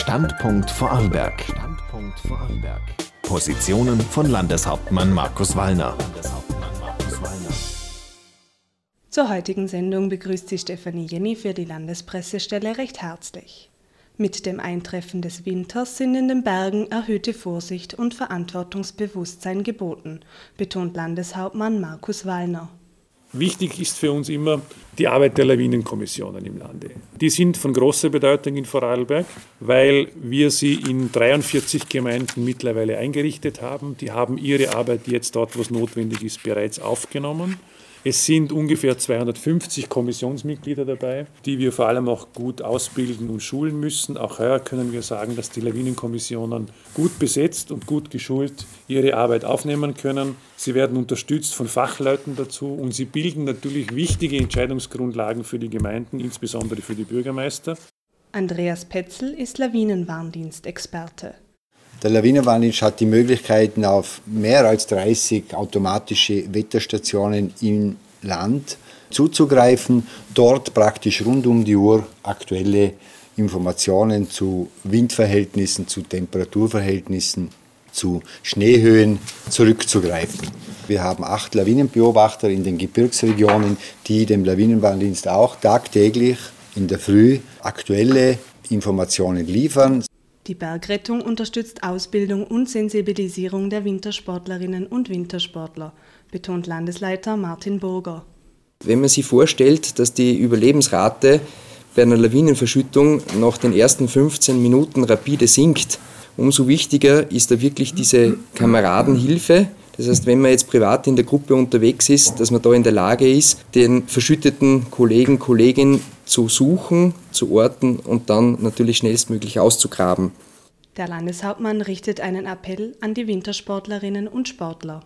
Standpunkt Vorarlberg. Standpunkt Vorarlberg. Positionen von Landeshauptmann Markus Wallner. Zur heutigen Sendung begrüßt sie Stefanie Jenny für die Landespressestelle recht herzlich. Mit dem Eintreffen des Winters sind in den Bergen erhöhte Vorsicht und Verantwortungsbewusstsein geboten, betont Landeshauptmann Markus Wallner. Wichtig ist für uns immer die Arbeit der Lawinenkommissionen im Lande. Die sind von großer Bedeutung in Vorarlberg, weil wir sie in 43 Gemeinden mittlerweile eingerichtet haben. Die haben ihre Arbeit jetzt dort, wo es notwendig ist, bereits aufgenommen. Es sind ungefähr 250 Kommissionsmitglieder dabei, die wir vor allem auch gut ausbilden und schulen müssen. Auch heuer können wir sagen, dass die Lawinenkommissionen gut besetzt und gut geschult ihre Arbeit aufnehmen können. Sie werden unterstützt von Fachleuten dazu und sie bilden natürlich wichtige Entscheidungsgrundlagen für die Gemeinden, insbesondere für die Bürgermeister. Andreas Petzel ist Lawinenwarndienstexperte. Der Lawinenwarndienst hat die Möglichkeiten auf mehr als 30 automatische Wetterstationen im Land zuzugreifen, dort praktisch rund um die Uhr aktuelle Informationen zu Windverhältnissen, zu Temperaturverhältnissen, zu Schneehöhen zurückzugreifen. Wir haben acht Lawinenbeobachter in den Gebirgsregionen, die dem Lawinenwarndienst auch tagtäglich in der Früh aktuelle Informationen liefern. Die Bergrettung unterstützt Ausbildung und Sensibilisierung der Wintersportlerinnen und Wintersportler, betont Landesleiter Martin Burger. Wenn man sich vorstellt, dass die Überlebensrate bei einer Lawinenverschüttung nach den ersten 15 Minuten rapide sinkt, umso wichtiger ist da wirklich diese Kameradenhilfe, das heißt, wenn man jetzt privat in der Gruppe unterwegs ist, dass man da in der Lage ist, den verschütteten Kollegen, Kolleginnen zu suchen, zu orten und dann natürlich schnellstmöglich auszugraben. Der Landeshauptmann richtet einen Appell an die Wintersportlerinnen und Sportler.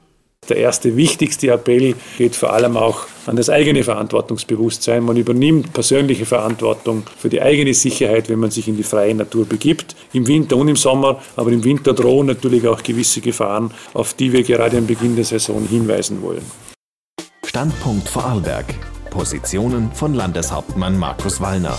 Der erste wichtigste Appell geht vor allem auch an das eigene Verantwortungsbewusstsein. Man übernimmt persönliche Verantwortung für die eigene Sicherheit, wenn man sich in die freie Natur begibt, im Winter und im Sommer. Aber im Winter drohen natürlich auch gewisse Gefahren, auf die wir gerade am Beginn der Saison hinweisen wollen. Standpunkt Vorarlberg. Positionen von Landeshauptmann Markus Wallner.